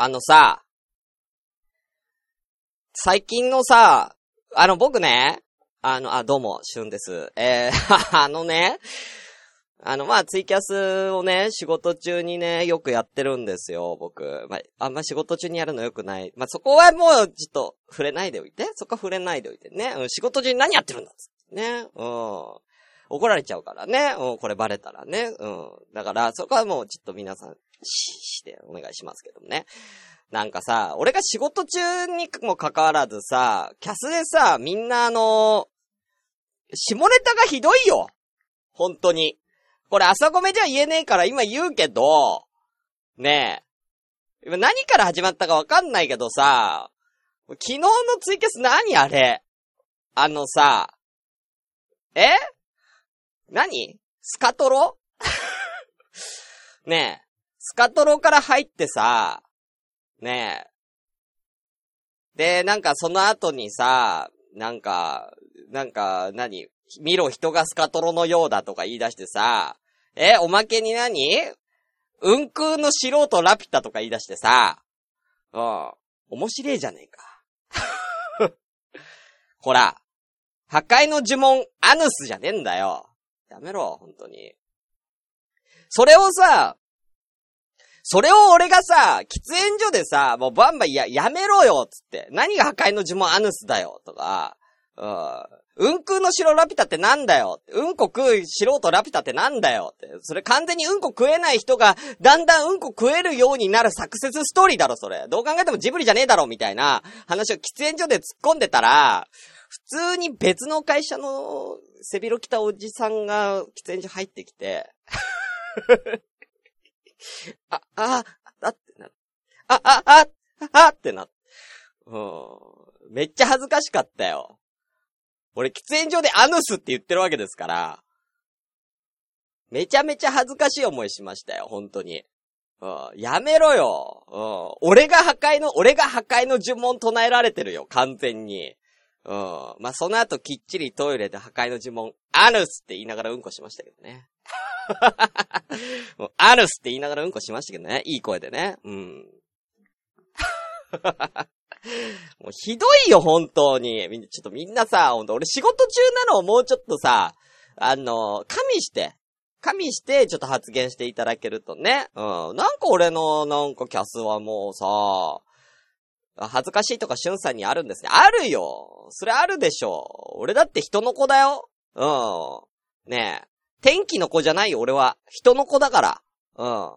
あのさ、最近のさ、あの僕ね、あの、あ、どうも、しゅんです。えー、あのね、あの、まあ、ツイキャスをね、仕事中にね、よくやってるんですよ、僕。まあ、あんま仕事中にやるのよくない。まあ、そこはもう、ちょっと、触れないでおいて。そこは触れないでおいてね。うん、仕事中に何やってるんだっっね。うん。怒られちゃうからね。うん、これバレたらね。うん。だから、そこはもう、ちょっと皆さん、し、してお願いしますけどもね。なんかさ、俺が仕事中にも関わらずさ、キャスでさ、みんなあの、下ネタがひどいよ。本当に。これ朝ごめじゃ言えねえから今言うけど、ねえ。今何から始まったかわかんないけどさ、昨日のツイキャス何あれ？あのさ、え？何？スカトロ？ねえ。スカトロから入ってさ、ねえ。で、なんかその後にさ、なんか、なんか、何？見ろ人がスカトロのようだとか言い出してさ、え、おまけに何？運空の素人ラピュタとか言い出してさ、うん、面白いじゃねえか。ほら、破壊の呪文、アヌスじゃねえんだよ。やめろ、本当に。それをさ、それを俺がさ、喫煙所でさ、もうバンバンや、やめろよつって。何が破壊の呪文アヌスだよとか、うん。うんくの白ラピュタってなんだようんこ食う素人ラピュタってなんだよって。それ完全にうんこ食えない人が、だんだんうんこ食えるようになるサクセスストーリーだろ、それ。どう考えてもジブリじゃねえだろ、みたいな話を喫煙所で突っ込んでたら、普通に別の会社の背広着たおじさんが喫煙所入ってきてあ、あ、あってな。あ、あ、あ、あってな。うん。めっちゃ恥ずかしかったよ。俺、喫煙所でアヌスって言ってるわけですから、めちゃめちゃ恥ずかしい思いしましたよ、本当に。うん、やめろよ。うん、俺が破壊の、俺が破壊の呪文唱えられてるよ、完全に。うん。まあ、その後きっちりトイレで破壊の呪文、アヌスって言いながらうんこしましたけどね。もうアヌスって言いながらうんこしましたけどね。いい声でね。うん。もうひどいよ、本当に。みんな、ちょっとみんなさ、ほんと、俺仕事中なのをもうちょっとさ、あの、加味して、加味して、ちょっと発言していただけるとね。うん。なんか俺の、なんかキャスはもうさ、恥ずかしいとかしゅんさんにあるんですね。あるよそれあるでしょ俺だって人の子だようん。ねえ。天気の子じゃないよ、俺は。人の子だから。うん。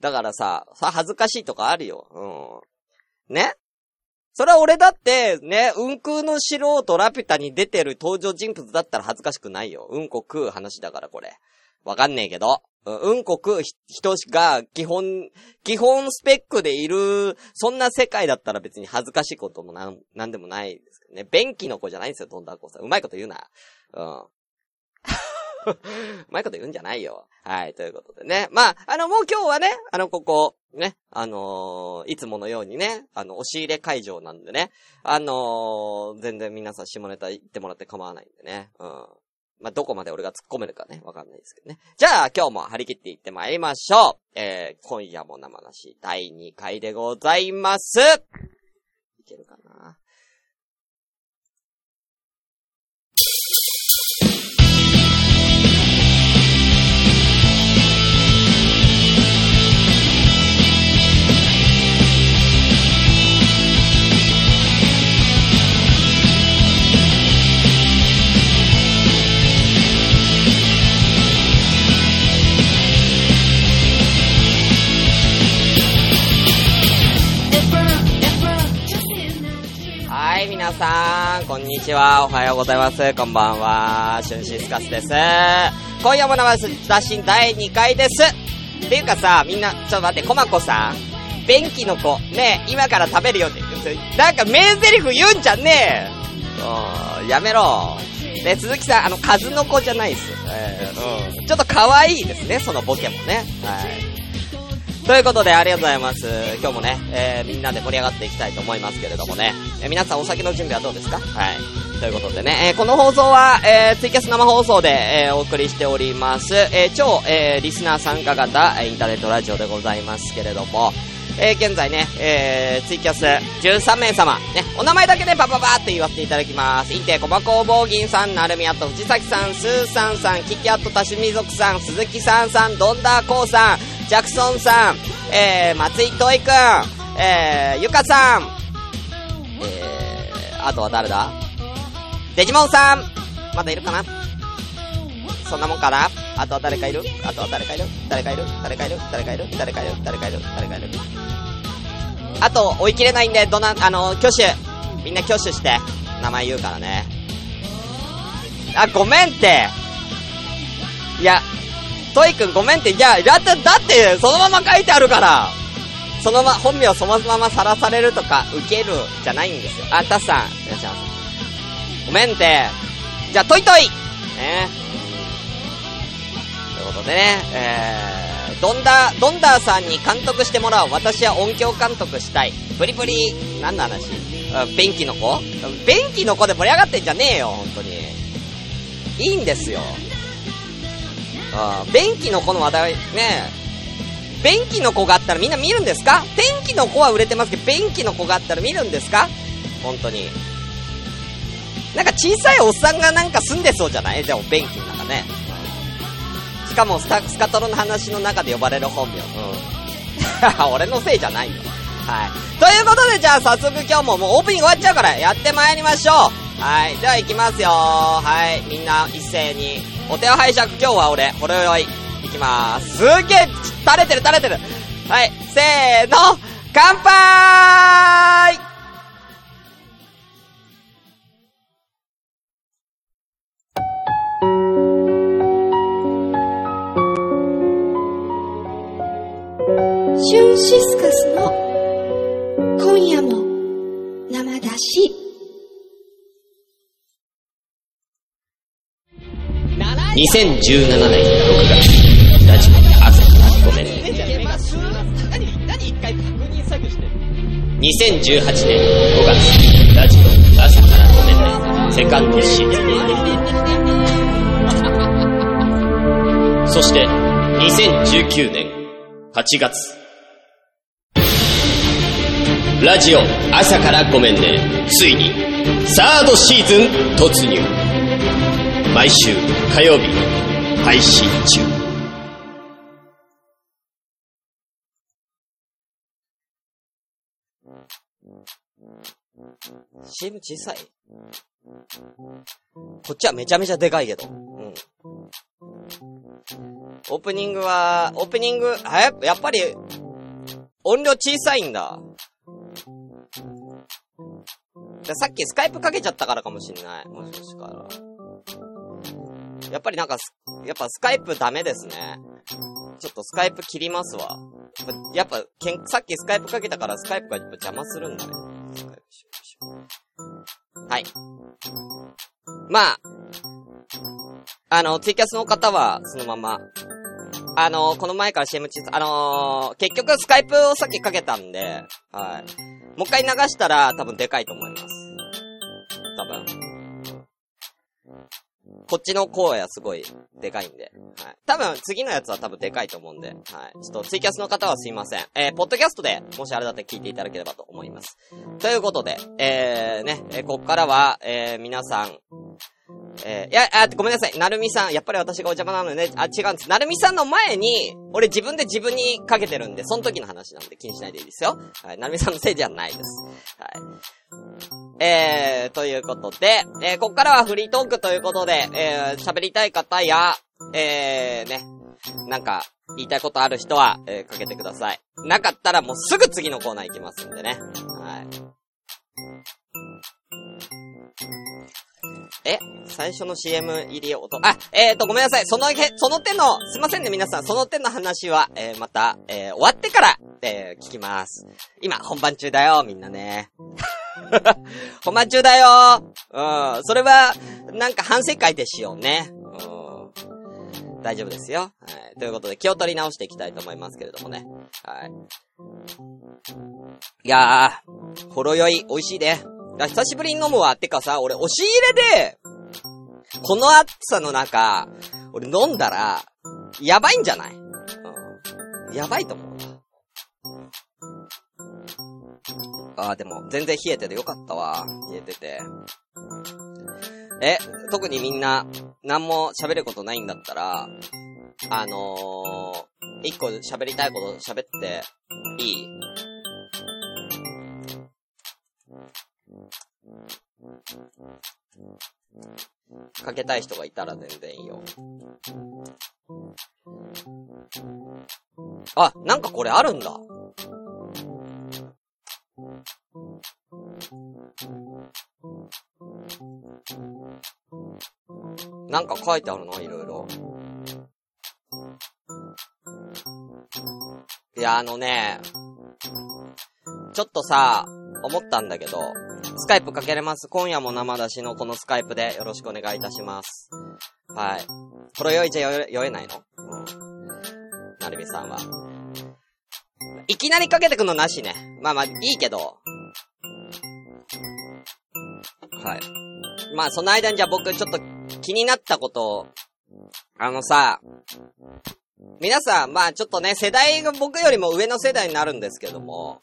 だからさ、さ、恥ずかしいとかあるよ。うん。ね？それは俺だって、ね、うんこの素人ラピュタに出てる登場人物だったら恥ずかしくないよ。うんこ食う話だからこれ。わかんねえけど。うんこ食う人が基本、基本スペックでいる、そんな世界だったら別に恥ずかしいこともなん、なんでもないですけどね。便器の子じゃないんですよ、どんだこさん。うまいこと言うな。うん。うまいこと言うんじゃないよ。はい、ということでね。まあ、あの、もう今日はね、あの、ここ、ね、あのー、いつものようにね、あの、押し入れ会場なんでね、あのー、全然皆さん下ネタ言ってもらって構わないんでね、うん。まあ、どこまで俺が突っ込めるかね、わかんないですけどね。じゃあ、今日も張り切っていってまいりましょう。えー、今夜も生なし第2回でございます。いけるかな？皆さん、こんにちは。おはようございます。こんばんは。シュンシスカスです。今夜も生出し第2回です。っていうかさ、みんな、ちょっと待って、コマコさん。便器の子、ね今から食べるよって。なんか名台詞言うんじゃねえやめろ。ね、鈴木さん、あの、数の子じゃないっす。えー、うん。ちょっと可愛いですね、そのボケもね。はい。ということで、ありがとうございます。今日もね、えー、みんなで盛り上がっていきたいと思いますけれどもね。えー、皆さんお酒の準備はどうですか？はい。ということでね、えー、この放送は、えー、ツイキャス生放送で、えー、お送りしております。えー、超、えー、リスナー参加型、インターネットラジオでございますけれども、えー、現在ね、えー、ツイキャス13名様、ね、お名前だけでバババーって言わせていただきます。インテコバ工房銀さん、なるみあと藤崎さん、スーさんさん、キキアット多趣味族さん、鈴木さんさん、ドンダーコーさん、ジャクソンさん、えー、松井トイくん、えー、ゆかさん、えー、あとは誰だ？デジモンさんまだいるかな？そんなもんかな？あとは誰かいる？あとは誰かいる？誰かいる？誰かいる？誰かいる？誰かいる？誰かいる？誰かいる？あと、追い切れないんで、どな、あの、挙手。みんな挙手して、名前言うからね。あ、ごめんって。いや、トイくんごめんって、いや、だって、だって、そのまま書いてあるから。そのま、本名そのままさらされるとか、受ける、じゃないんですよ。あ、タスさん、いらっしゃいます。ごめんって。じゃあ、トイトイねということでね、えー、ドンダー、ドンダーさんに監督してもらおう。私は音響監督したい。プリプリ、何の話？便器の子？便器の子で盛り上がってんじゃねえよ、本当に。いいんですよ。あ便器の子の話題、ね便器の子があったらみんな見るんですか？天気の子は売れてますけど、便器の子があったら見るんですか？本当に。なんか小さいおっさんがなんか住んでそうじゃない？でも便器の中ね。しかもスタ、スカトロの話の中で呼ばれる本名。うん。俺のせいじゃないよ。はい。ということで、じゃあ早速今日ももうオープニング終わっちゃうからやってまいりましょう。はい。じゃあ行きますよはい。みんな一斉に。お手を拝借、今日は俺、ほろよい。いきまーす。すげえ垂れてる垂れてるはい。せーの乾杯シュンシスカスの今夜も生だし。2017年6月、ラジオ朝からごめんね。2018年5月、ラジオ朝からごめんね。セカンドシーズン。そして、2019年8月、ラジオ朝からごめんねついにサードシーズン突入毎週火曜日配信中 CM 小さいこっちはめちゃめちゃでかいけど。うん。オープニングは、オープニング、えやっぱり、音量小さいんだ。さっきスカイプかけちゃったからかもしんない。もしかしたら。やっぱりなんか、やっぱスカイプダメですね。ちょっとスカイプ切りますわ。やっぱ、けん、さっきスカイプかけたからスカイプが邪魔するんだね。スカイプしようしよう。はい。まあ、あの、ツイキャスの方は、そのまま、あのこの前から CM チあのー、結局スカイプをさっきかけたんで、はい。もう一回流したら多分でかいと思います。多分。こっちの声はすごいでかいんで。はい。多分次のやつは多分でかいと思うんで。はい。ちょっとツイキャスの方はすいません。えー、ポッドキャストでもしあれだったら聞いていただければと思います。ということで、えー、ね、えー、こっからは、えー、皆さん、えー、いや、あ、ごめんなさい。なるみさん、やっぱり私がお邪魔なのね。あ、違うんです。なるみさんの前に、俺自分で自分にかけてるんで、その時の話なんで気にしないでいいですよ。はい。なるみさんのせいではないです。はい。えー、ということで、えー、こっからはフリートークということで、えー、喋りたい方や、えー、ね、なんか、言いたいことある人は、えー、かけてください。なかったらもうすぐ次のコーナー行きますんでね。はい。え最初の CM 入り音。あ、えーと、ごめんなさい。その、その手の、すいませんね、皆さん。その手の話は、えー、また、えー、終わってから、えー、聞きます。今、本番中だよ、みんなね。本番中だようん。それは、なんか反省会でしようね。うん。大丈夫ですよ。はい。ということで、気を取り直していきたいと思いますけれどもね。はい。いやー、ほろ酔い、美味しいで。久しぶりに飲むわ。てかさ、俺、押し入れで、この暑さの中、俺飲んだら、やばいんじゃない？うん。やばいと思うあ、でも、全然冷えててよかったわ。冷えてて。え、特にみんな、何も喋ることないんだったら、あのー、一個喋りたいこと喋って、いい？かけたい人がいたら全然いいよ。あ、なんかこれあるんだ。なんか書いてあるのいろいろ。いや、あのね、ちょっとさ、思ったんだけど、スカイプかけれます？今夜も生出しのこのスカイプでよろしくお願いいたします。はい。これ酔いじゃ酔えないの？うん。なるみさんは。いきなりかけてくのなしね。まあまあ、いいけど。はい。まあ、その間にじゃあ僕ちょっと気になったことを、あのさ、皆さん、まあちょっとね、世代が僕よりも上の世代になるんですけども、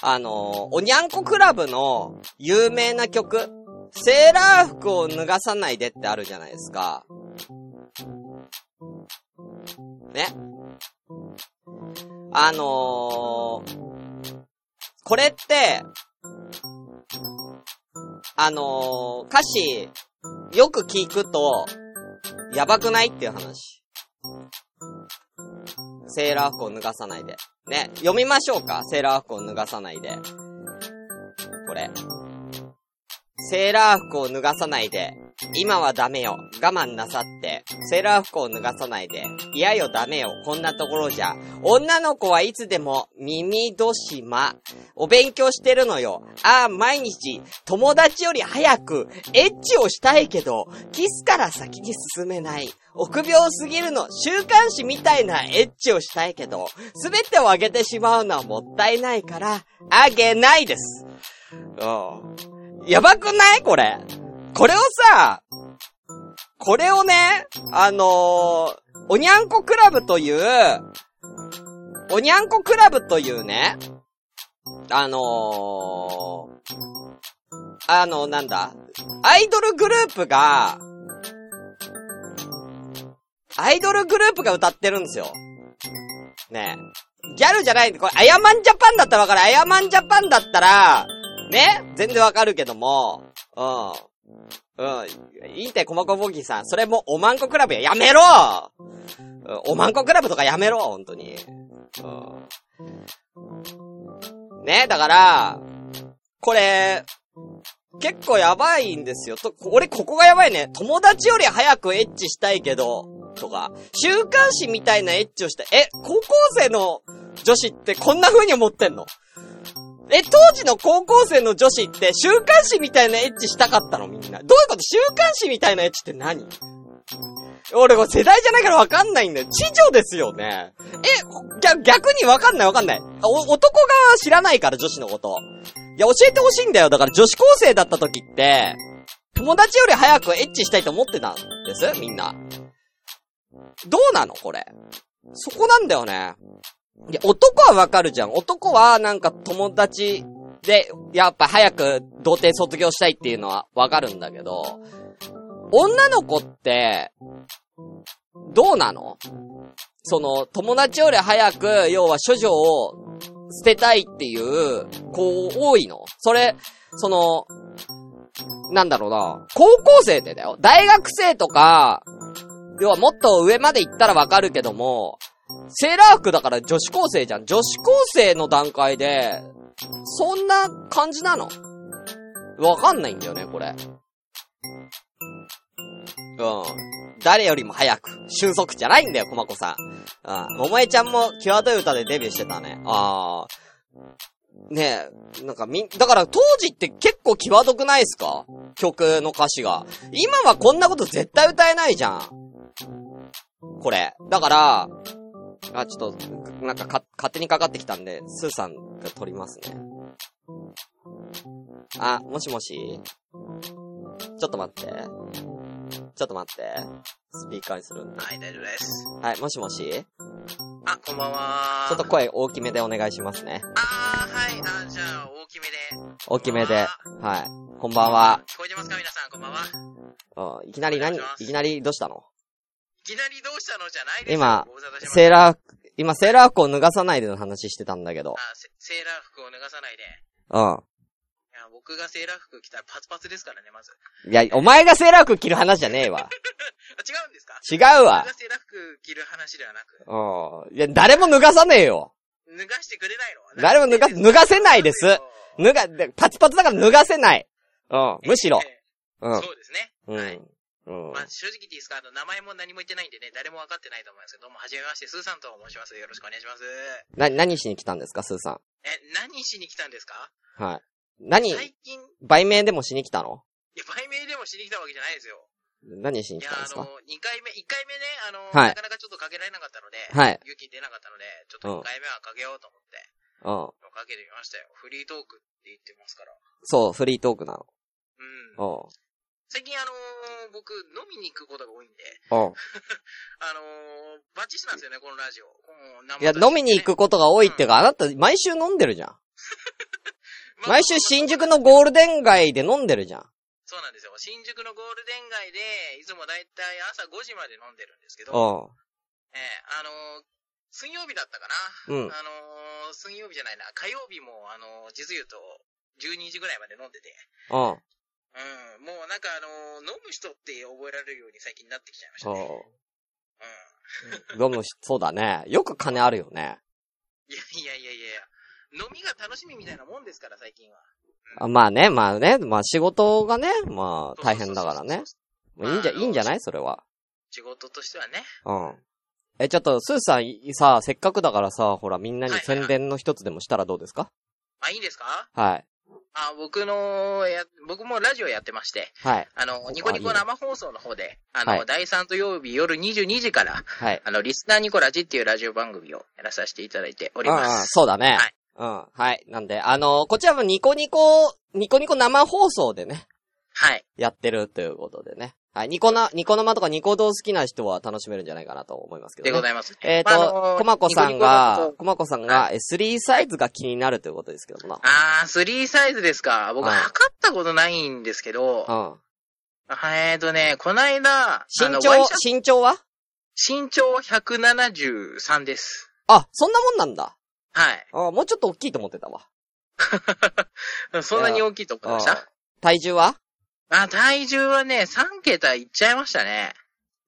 あの、おにゃんこクラブの有名な曲、セーラー服を脱がさないでってあるじゃないですか。ね。あのー、これって、あのー、歌詞、よく聞くと、やばくないっていう話。セーラー服を脱がさないで。ね、読みましょうか？セーラー服を脱がさないで。これ。セーラー服を脱がさないで。今はダメよ。我慢なさって。セーラー服を脱がさないで。いやよダメよ。こんなところじゃ。女の子はいつでも耳戸島。お勉強してるのよ。ああ、毎日、友達より早く、エッチをしたいけど、キスから先に進めない。臆病すぎるの、週刊誌みたいなエッチをしたいけど、すべてをあげてしまうのはもったいないから、あげないです。うん。やばくない？これ。これをさ、これをね、あのー、おにゃんこクラブという、おにゃんこクラブというね、あのー、あの、なんだ、アイドルグループが、アイドルグループが歌ってるんですよ。ねえ。ギャルじゃないんで、これ、アヤマンジャパンだったらわかる。アヤマンジャパンだったら、ね全然わかるけども、うん。うん。いいって、コマコボギーさん。それも、おまんこクラブや、やめろおまんこクラブとかやめろ、ほんとに。うん。ねだから、これ、結構やばいんですよ。と、俺ここがやばいね。友達より早くエッチしたいけど、とか、週刊誌みたいなエッチをした。え、高校生の女子ってこんな風に思ってんの？え、当時の高校生の女子って週刊誌みたいなエッチしたかったの？みんな。どういうこと？週刊誌みたいなエッチって何？俺、これ世代じゃないからわかんないんだよ。知女ですよね。え、逆、逆にわかんないわかんない。男が知らないから女子のこと。いや、教えてほしいんだよ。だから女子高生だった時って、友達より早くエッチしたいと思ってたんです？みんな。どうなのこれ？そこなんだよね。いや、男はわかるじゃん。男はなんか友達で、やっぱ早く童貞卒業したいっていうのはわかるんだけど、女の子って、どうなの？その、友達より早く、要は処女を捨てたいっていう子多いの？それ、その、なんだろうな、高校生でだよ。大学生とか、要はもっと上まで行ったらわかるけども、セーラー服だから女子高生じゃん。女子高生の段階で、そんな感じなの？わかんないんだよね、これ。うん。誰よりも早く、俊足じゃないんだよ、コマコさん。うん。桃江ちゃんも、際どい歌でデビューしてたね。あー。ねえ、なんかみん、だから当時って結構際どくないっすか？曲の歌詞が。今はこんなこと絶対歌えないじゃん。これ。だから、あ、ちょっと、なんかか、勝手にかかってきたんで、スーさんが撮りますね。あ、もしもしちょっと待って。ちょっと待って。スピーカーにするんで。はい、大丈夫です。はい、もしもしあ、こんばんは。ちょっと声大きめでお願いしますね。あー、はい、あじゃあ、大ききめで。大きめで。はい。こんばんは。聞こえてますか？皆さん、こんばんは。うんいきなり何？いきなりどうしたの？いきなりどうしたの？じゃないですよ今セーラー、今セーラー服を脱がさないでの話してたんだけど。あセ、セーラー服を脱がさないで。いうん。や、僕がセーラー服着たらパツパツですからね、まず。いや、お前がセーラー服着る話じゃねえわ。あ、違うんですか？違うわ僕が。セーラー服着る話ではなく、うん。いや、誰も脱がさねえよ。脱がしてくれないの？誰も脱が脱がせないです脱が、でパツパツだから脱がせない。うん。むしろ。えうん。えそうですね。うん。はい。うん。まあ、正直言っていいですかあの、名前も何も言ってないんでね、誰も分かってないと思いますけど、どうも、はじめまして、スーさんと申します。よろしくお願いします。な、何しに来たんですか、スーさえ、何しに来たんですか？ん。はい。何、最近、い売名でもしに来たの？や、売名でもしに来たわけじゃないですよ。何しにいや、あの来たんですか、2回目、1回目ね、あの、はいなかなかちょっとかけられなかったので、はい。勇気出なかったので、ちょっと2回目はかけようと思って、うん。かけてみましたよ。フリートークって言ってますから。そう、フリートークなうん。の。最近あのー僕、飲みに行くことが多いんで、うん。うん。あのーバッチシなんですよね、このラジオ。この生いや、飲みに行くことが多いっていうか、あなた、毎週飲んでるじゃん。まあ毎週新宿のゴールデン街で飲んでるじゃん。そうなんですよ。新宿のゴールデン街で、いつもだいたい朝5時まで飲んでるんですけど、うええあのー水曜日だったかな。ん。うん。あのー水曜日じゃないな、火曜日も、あのー実言うと、12時ぐらいまで飲んでて、うん。うん、もうなんかあのー飲む人って覚えられるように最近なってきちゃいましたね。そう。飲むし、そうだね。よく金あるよね。うん。いやいやいやいや飲みが楽しみみたいなもんですから、最近は。あまあね、まあね、まあ仕事がね、まあ大変だからね。いいんじゃ、まあいいんじゃない？それは。仕事としてはね。うん。え、ちょっと、スーさん、いさ、せっかくだからさ、ほら、みんなにはいはいはい宣伝の一つでもしたらどうですか？あ、いいですか？はい。あ、僕の、や、僕もラジオやってまして、はい。あの、ニコニコ生放送の方で、あの、はい第3土曜日夜22時から、はい。あの、リスナーニコラジっていうラジオ番組をやらさせていただいておりうんうん、ます。そうだね。はいうん。はい。なんで、あのこちらもニコニコ、ニコニコ生放送でね、はい。やってるということでね。はい。ニコな、ニコ生とかニコ動好きな人は楽しめるんじゃないかなと思いますけど、ね。でございます。えっ、まああと、のコマコさんがコマコさんが、え3サイズが気になるということですけどもあー、3サイズですか。僕、はい測ったことないんですけど、な。うん。えーとね、こないだ、あ身長身長は？身長173です。あ、そんなもんなんだ。はい。あもうちょっと大きいと思ってたわ。そんなに大きいと思いましうんた体重は？あ、体重はね、3桁いっちゃいましたね。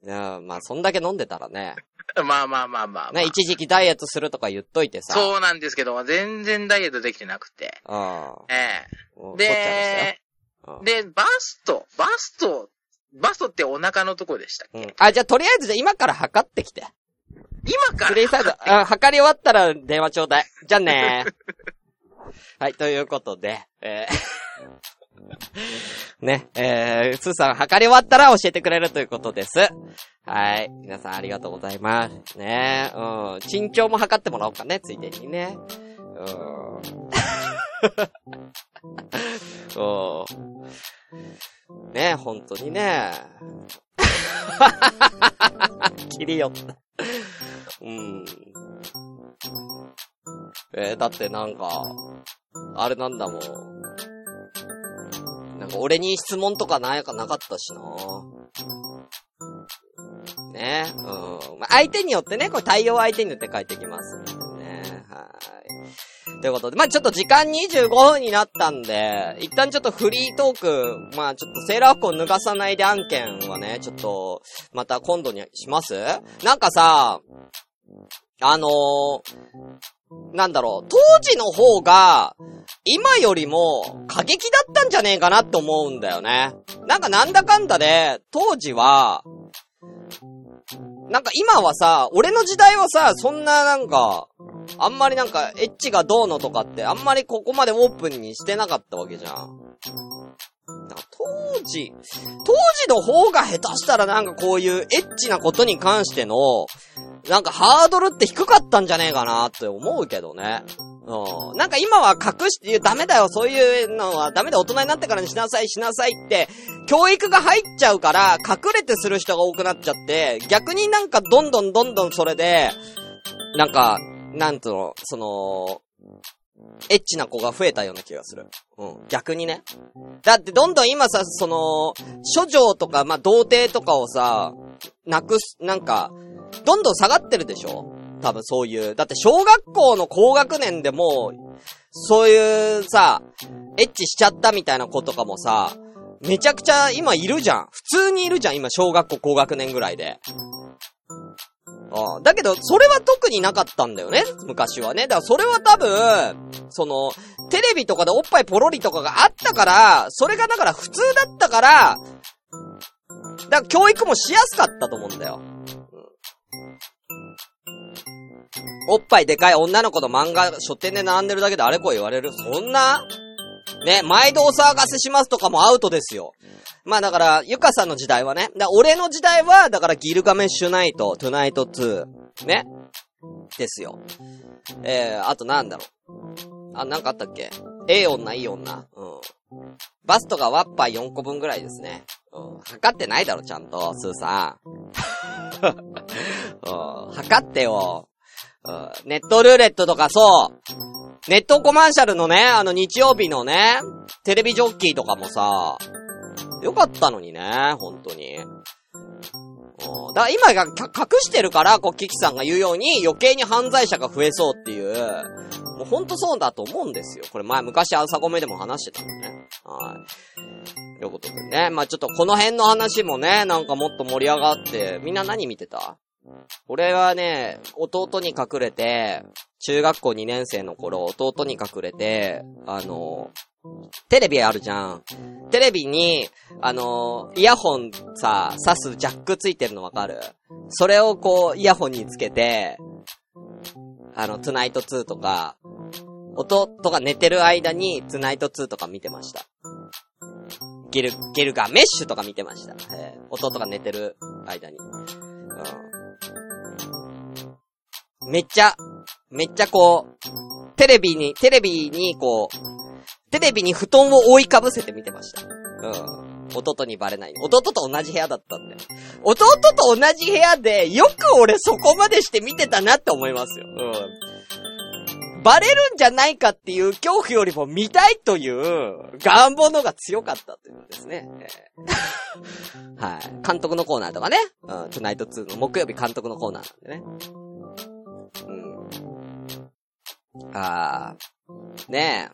いや、まあ、そんだけ飲んでたらね。まあまあまあまあ、まあ。ね、一時期ダイエットするとか言っといてさ。う。そうなんですけど、全然ダイエットできてなくて。うん。ええで、うんで、バスト、バスト、バストってお腹のとこでしたっけ、うん。あ、じゃあとりあえずじゃあ今から測ってきて。今から？スリーサイズ、あ、測り終わったら電話ちょうだい。じゃあね はい、ということで、えーね、えー、スーさん測り終わったら教えてくれるということです。はい。皆さんありがとうございます。ねうん。身長も測ってもらおうかね、ついでにね。うん。うん。ね本当にね。切り寄った。うん。えーだってなんか、あれなんだもん。なんか俺に質問とかなかなかったしなねうん。まあ、相手によってね、これ対応相手によって変えてきますね。はい。ということで、まあ、ちょっと時間25分になったんで、一旦ちょっとフリートーク、まあ、ちょっとセーラー服を脱がさないで案件はね、ちょっと、また今度にします？なんかさ、あのー、なんだろう、当時の方が、今よりも過激だったんじゃねえかなって思うんだよね。なんかなんだかんだで、当時は、なんか今はさ、俺の時代はさ、そんななんか、あんまりなんか、エッチがどうのとかって、あんまりここまでオープンにしてなかったわけじゃん。当時、当時の方が下手したらなんかこういうエッチなことに関しての、なんかハードルって低かったんじゃねえかなって思うけどね。うん。なんか今は隠して、ダメだよ、そういうのはダメだ、大人になってからにしなさい、しなさいって、教育が入っちゃうから、隠れてする人が多くなっちゃって、逆になんかどんどんどんどんそれで、なんか、なんつうの、その、エッチな子が増えたような気がする。うん。逆にね。だってどんどん今さ、その、処女とか、まあ、童貞とかをさ、なくす、なんか、どんどん下がってるでしょ？多分そういう。だって小学校の高学年でも、そういうさ、エッチしちゃったみたいな子とかもさ、めちゃくちゃ今いるじゃん。普通にいるじゃん、今小学校高学年ぐらいで。ああだけど、それは特になかったんだよね昔はね。だからそれは多分、その、テレビとかでおっぱいポロリとかがあったから、それがだから普通だったから、だから教育もしやすかったと思うんだよ。おっぱいでかい女の子の漫画書店で並んでるだけであれこう言われるそんな？ね、毎度お騒がせしますとかもアウトですよ。まあだから、ゆかさんの時代はね。だ俺の時代は、だからギルガメッシュナイト、トゥナイト2。ね？ですよ。えー、あとなんだろう。あ、なんかあったっけ？ええ女、いい女。うん。バストがワッパー4個分ぐらいですね。うん。測ってないだろ、ちゃんと、スーさん。うん。測ってよ。ネットルーレットとかそう。ネットコマーシャルのね、あの日曜日のね、テレビジョッキーとかもさ、よかったのにね、本当に。だから今が隠してるから、こう、キキさんが言うように余計に犯罪者が増えそうっていう、もうほんとそうだと思うんですよ。これ前、昔朝ごめでも話してたのね。はい。ということでね。まあちょっとこの辺の話もね、なんかもっと盛り上がって、みんな何見てた？俺はね、弟に隠れて、中学校2年生の頃、弟に隠れて、あの、テレビあるじゃん。テレビに、あの、イヤホンさ、挿すジャックついてるのわかる？それをこう、イヤホンにつけて、あの、トゥナイト2とか、弟が寝てる間にトゥナイト2とか見てました。ゲル、ゲルガメッシュとか見てました。えー弟が寝てる間に。うん。めっちゃ、めっちゃこう、テレビに、テレビにこう、テレビに布団を覆いかぶせて見てました。うん。弟にバレない。弟と同じ部屋だったんで。弟と同じ部屋で、よく俺そこまでして見てたなって思いますよ。うん。バレるんじゃないかっていう恐怖よりも見たいという願望のが強かったということですね。はい。監督のコーナーとかね。うん。トゥナイト2の木曜日監督のコーナーなんでね。あー。ね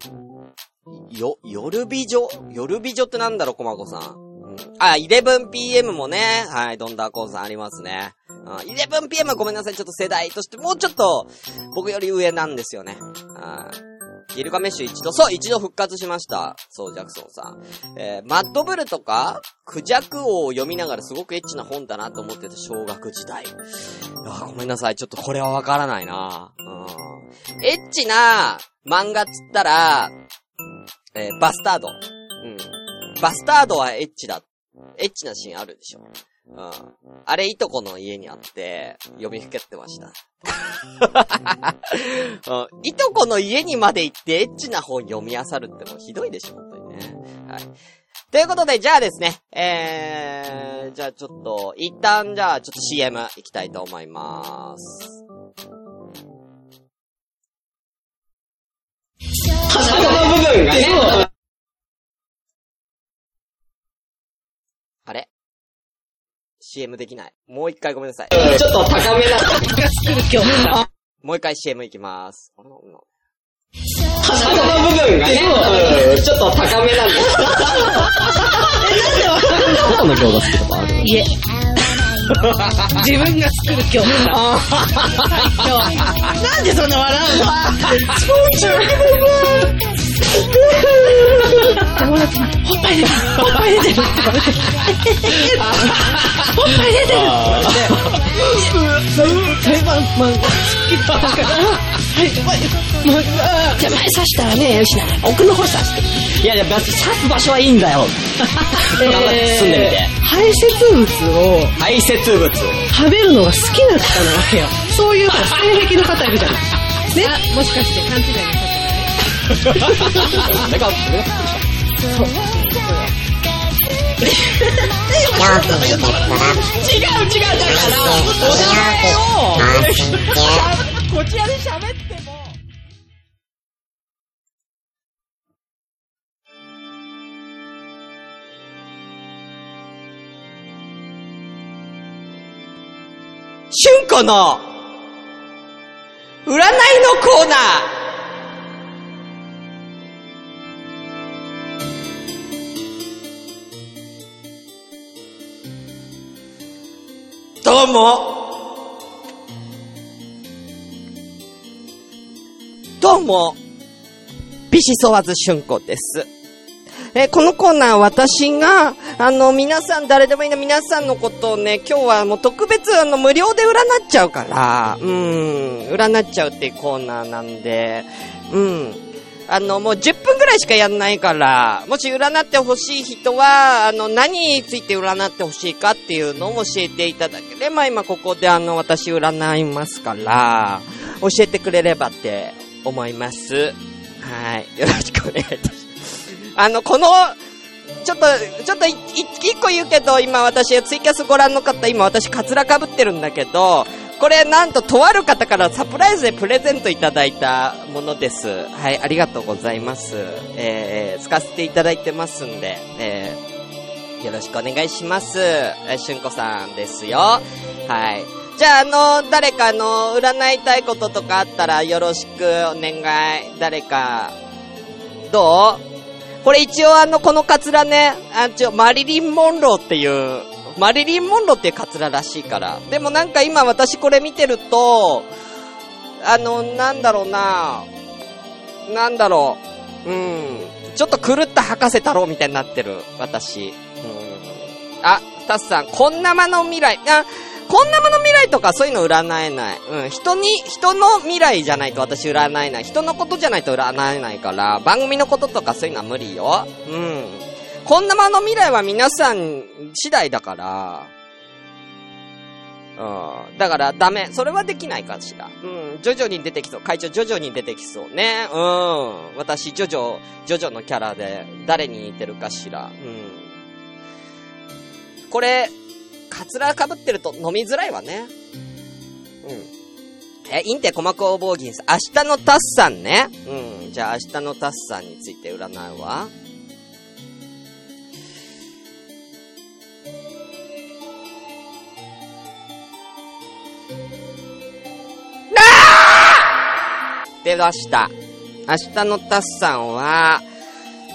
え。よ、夜美女？夜美女ってなんだろう、コマコさん。うん、あ、11pm もね、はい、ドンダーコーさんありますね。うん、11pm はごめんなさい、ちょっと世代としてもうちょっと、僕より上なんですよね。うん。ギルガメッシュ一度、そう、一度復活しました。そう、ジャクソンさん。えー、マッドブルとか、クジャク王を読みながらすごくエッチな本だなと思ってた小学時代。あごめんなさい、ちょっとこれはわからないなうん。エッチな漫画っつったら、えーバスタード。うん。バスタードはエッチだ。エッチなシーンあるでしょ。うん。あれ、いとこの家にあって、読みふけってました。うん いとこの家にまで行ってエッチな本読み漁るってもうひどいでしょ、本当にね。はい。ということで、じゃあですね、えー、じゃあちょっと、一旦じゃあちょっと CM 行きたいと思います。あ ?CM できない。もう一回ごめんなさい。ちょっと高めな。もう一回 CM 行きます。あれなんだ鼻の部分がね、ちょっと高めなんで。どの餃子好きとかあるいえ。自分が作る今日。なんでそんな笑うの？友達に、おっぱい出てる、おっぱい出てる。って言われて、おっぱい出てる。って言われて、裁判マンが好きだから、はい、もう、手前刺したらね、よしな、奥の方刺して。いやいや、刺す場所はいいんだよ。頑張って住んでみて。排泄物を排泄物。食べる。のが好きな方なわけよ。そういう性癖の方いる。じゃない。ねもしかして勘違いな方那个那个错错。違う違うだから、お互いをこちらで喋っても。春子の占いのコーナーどうも。どうも。ビシソワズ春子です。えこのコーナー私が、あの、皆さん、誰でもいいの皆さんのことをね、今日はもう特別、あの、無料で占っちゃうから、うん、占っちゃうっていうコーナーなんで、うん。あの、もう10分ぐらいしかやんないから、もし占ってほしい人は、あの、何について占ってほしいかっていうのを教えていただければ、今ここであの、私占いますから、教えてくれればって思います。はい。よろしくお願いいたします。あの、この、ちょっと、ちょっと、一個言うけど、今私、ツイキャスご覧の方、今私、カツラ被ってるんだけど、これなんととある方からサプライズでプレゼントいただいたものです。はい、ありがとうございます。えー、使わせていただいてますんで、えー、よろしくお願いします。えー、しゅんこさんですよ。はい。じゃあ、あの、誰かの、占いたいこととかあったらよろしくお願い。誰か、どう？これ一応あの、このカツラね、あ、ちょ、マリリン・モンローっていう、マリリン・モンローってカツラらしいから。でもなんか今私これ見てると、あの、なんだろうななんだろう。うん。ちょっと狂った博士太郎みたいになってる、私。うん。あ、タスさん、こんなまの未来。あ、こんなまの未来とかそういうの占えない。うん。人に、人の未来じゃないと私占えない。人のことじゃないと占えないから、番組のこととかそういうのは無理よ。うん。こんなまの未来は皆さん次第だから、うん。だからダメ。それはできないかしら。うん。徐々に出てきそう。会長徐々に出てきそうね。うん。私、ジョジョ、ジョジョのキャラで誰に似てるかしら。うん。これ、カツラ被ってると飲みづらいわね。うん。え、インテコマ工房銀さん。明日のタスさんね。うん。じゃあ明日のタスさんについて占うわ。出ました。明日のタスさんは、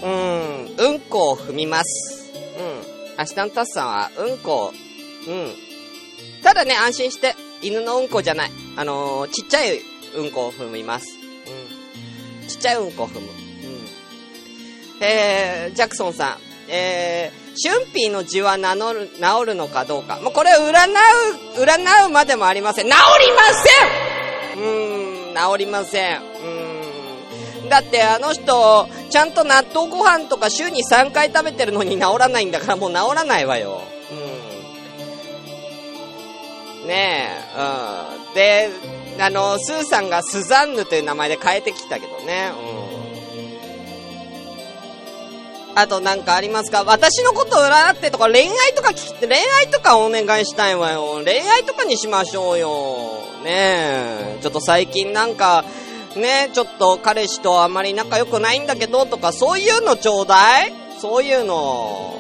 うん、うんこを踏みます。うん。明日のタスさんは、うんこを、うん。ただね、安心して、犬のうんこじゃない。あのー、ちっちゃいうんこを踏みます。うん。ちっちゃいうんこを踏む。うん。えー、ジャクソンさん。えー、シュンピーの字は名乗る、治るのかどうか。もうこれ占う、占うまでもありません。治りませんうーん、治りません。うん。だってあの人、ちゃんと納豆ご飯とか週に3回食べてるのに治らないんだからもう治らないわよ。うん。ねえ、うん。で、あの、スーさんがスザンヌという名前で変えてきたけどね。うん。あとなんかありますか？私のこと占ってとか恋愛とか聞きて、恋愛とかお願いしたいわよ。恋愛とかにしましょうよ。ねえ。ちょっと最近なんか、ねちょっと彼氏とあまり仲良くないんだけどとか、そういうのちょうだいそういうの。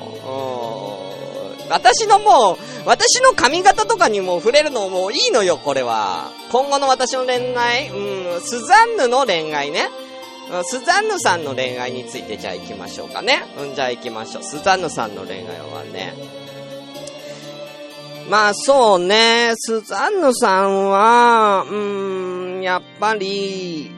うん。私のもう、私の髪型とかにも触れるのもういいのよ、これは。今後の私の恋愛、うん、スザンヌの恋愛ね。スザンヌさんの恋愛についてじゃあ行きましょうかね。うん、じゃあ行きましょう。スザンヌさんの恋愛はね。まあそうね、スザンヌさんは、うーん、やっぱり、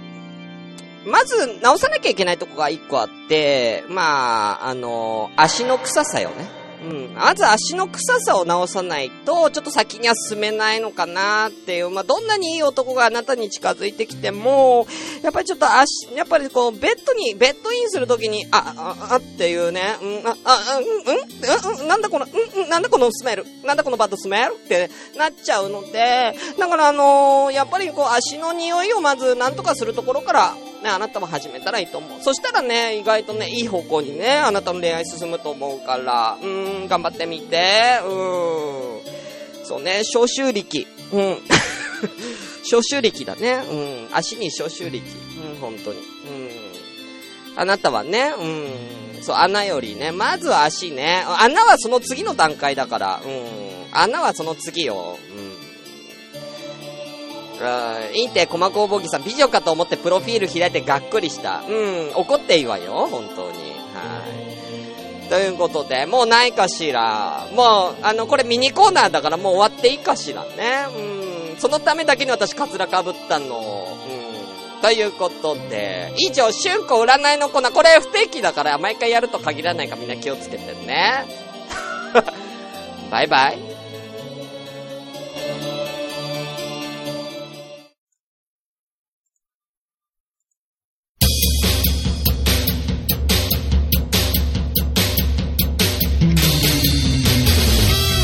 まず直さなきゃいけないとこが一個あって、まあ、あの、足の臭さよね。うん。まず足の臭さを直さないと、ちょっと先には進めないのかなっていう。まあ、どんなにいい男があなたに近づいてきても、やっぱりちょっと足、やっぱりこう、ベッドに、ベッドインするときに、あ、あ、あっていうね、うん、あ、あ、うん、うん、うん、なんだこの、うん、うん、なんだこのスメル、なんだこのバッドスメルってなっちゃうので、だからあのーやっぱりこう、足の匂いをまずなんとかするところから、ね、あなたも始めたらいいと思う。そしたらね、意外とね、いい方向にね、あなたの恋愛進むと思うから、うーん、頑張ってみて、うーん。そうね、消臭力。うん。消臭力だね。うん。足に消臭力。うん、本当に。うん。あなたはね、うん。そう、穴よりね、まずは足ね。穴はその次の段階だから、うん。穴はその次よ。うん。うん、インテ、コマコウボギさん、美女かと思ってプロフィール開いてがっくりした。うん、怒っていいわよ、本当に。はい。ということで、もうないかしら。もう、あの、これミニコーナーだからもう終わっていいかしらね。うん、そのためだけに私カツラかぶったの。うん。ということで、以上、春子占いのコーナー、これ不定期だから毎回やると限らないからみんな気をつけてね。バイバイ。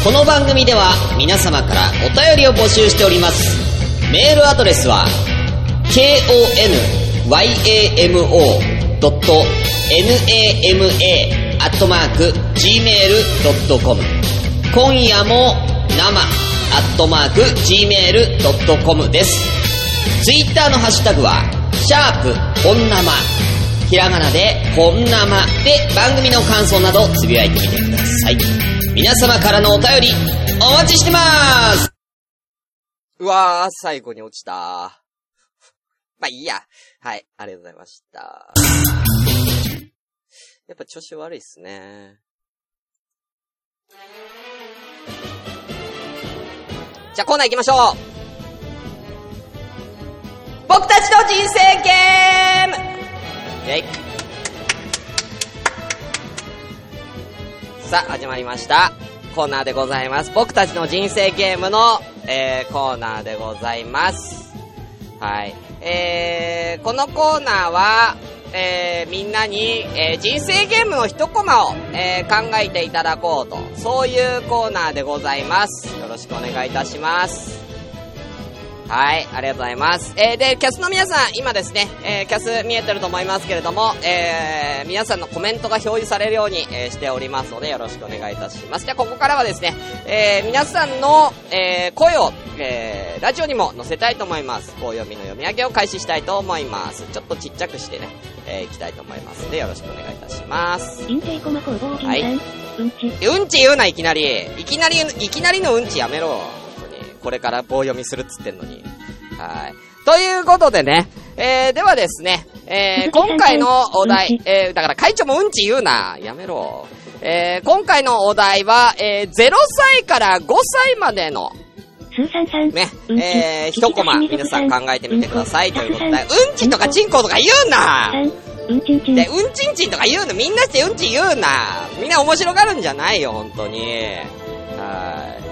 この番組では皆様からお便りを募集しております。メールアドレスは、konyamo.nama.gmail.com 今夜も生 gmail.com です。ツイッターのハッシュタグは、シャープ本生ひらがなで本生で番組の感想などつぶやいてみてください。皆様からのお便り、お待ちしてますうわー、最後に落ちた。まあ、いいや。はい、ありがとうございました。やっぱ調子悪いっすね。じゃあコーナー行きましょう僕たちの人生ゲームイェイさあ、始まりました。コーナーでございます。僕たちの人生ゲームの、えー、コーナーでございます。はい。えー、このコーナーは、えー、みんなに、えー、人生ゲームの一コマを、えー、考えていただこうと、そういうコーナーでございます。よろしくお願いいたします。はい、ありがとうございます。えー、で、キャスの皆さん、今ですね、えー、キャス見えてると思いますけれども、えー、皆さんのコメントが表示されるように、えー、しておりますので、よろしくお願いいたします。じゃあ、ここからはですね、えー、皆さんの、えー、声を、えー、ラジオにも載せたいと思います。棒読みの読み上げを開始したいと思います。ちょっとちっちゃくしてね、えー、いきたいと思いますので、よろしくお願いいたします。はいうんち、うんち言うな、いきなり。いきなり、いきなりのうんちやめろ。これから棒読みするっつってんのに。はい。ということでね、えー、ではですね、えー、今回のお題、えー、だから会長もうんち言うな。やめろ。えー、今回のお題は、えー、0歳から5歳までの、ね、えー、一コマ、皆さん考えてみてください。ということで、うんうんちとかチンコとか言うなうんちんちん、で、うんちんちんとか言うの、みんなしてうんち言うな。みんな面白がるんじゃないよ、本当に。はい。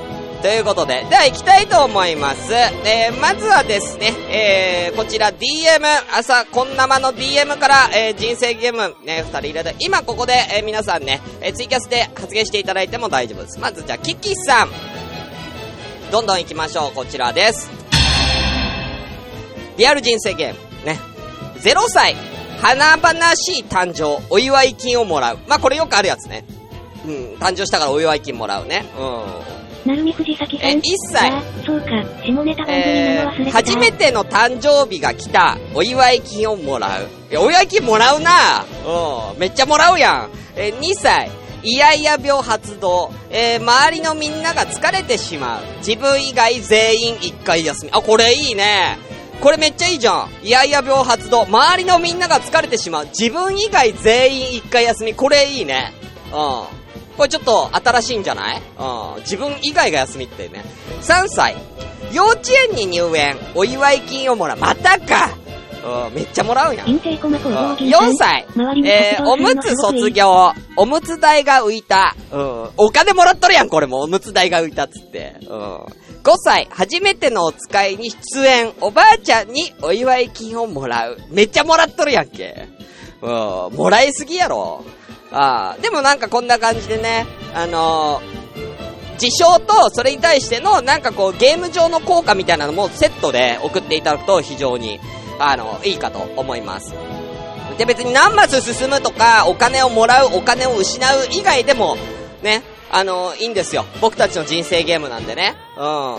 ということで、では行きたいと思います。えー、まずはですね、えー、こちら DM、朝、こんなまの DM から、えー、人生ゲーム、ね、二人入れて、今ここで、えー、皆さんね、えー、ツイキャスで発言していただいても大丈夫です。まずじゃあ、キキさん。どんどん行きましょう。こちらです。リアル人生ゲーム。ね。0歳、華々しい誕生、お祝い金をもらう。まあ、これよくあるやつね。うん、誕生したからお祝い金もらうね。うん。なるみ藤崎さん、え一歳あそうか、下ネタ番組の忘れてた。初めての誕生日が来た、お祝い金をもらう。いやお祝い金もらうなうん、めっちゃもらうやん。えー、2歳、イヤイヤ病発動。えー、周りのみんなが疲れてしまう。自分以外全員1回休み。あ、これいいね。これめっちゃいいじゃん。イヤイヤ病発動。周りのみんなが疲れてしまう。自分以外全員1回休み。これいいね。うん。これちょっと新しいんじゃない？うん。自分以外が休みってね。3歳。幼稚園に入園。お祝い金をもらう。またかうん、めっちゃもらうやん。人生コマ工房銀さん、4歳。えー、おむつ卒。業。おむつ代が浮いた。うん。お金もらっとるやん、これも。おむつ代が浮いたっつって。うん。5歳。初めてのお使いに出演。おばあちゃんにお祝い金をもらう。めっちゃもらっとるやんけ。うん。もらいすぎやろ。あ。でもなんかこんな感じでね、あのー、事象と、それに対しての、なんかこう、ゲーム上の効果みたいなのもセットで送っていただくと非常に、あの、いいかと思います。で、別に何マス進むとか、お金をもらう、お金を失う以外でも、ね、あの、いいんですよ。僕たちの人生ゲームなんでね。うん。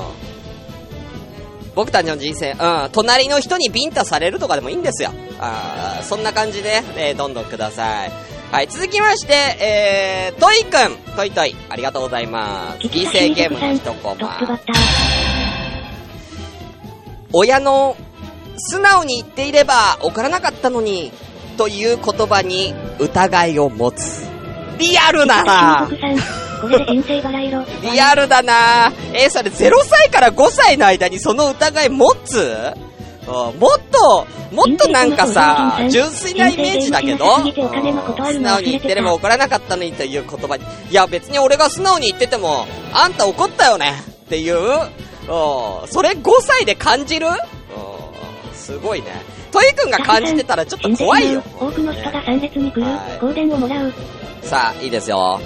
僕たちの人生、うん、隣の人にビンタされるとかでもいいんですよ。あそんな感じで、えーどんどんください。はい、続きまして、えー、トイくん。トイトイ、ありがとうございます。人生ゲームの一コマ。親の素直に言っていれば怒らなかったのに、という言葉に疑いを持つ。リアルだな。リアルだなえーそれ0歳から5歳の間にその疑い持つ？うんもっと、もっとなんかさ、純粋なイメージだけど、うん素直に言ってれば怒らなかったのにという言葉に、いや別に俺が素直に言ってても、あんた怒ったよねっていう、うんそれ5歳で感じる？うんすごいね。トイくんが感じてたらちょっと怖いよ。多くの人が参列に来るはい。香典をもらう。さあ、いいですよ。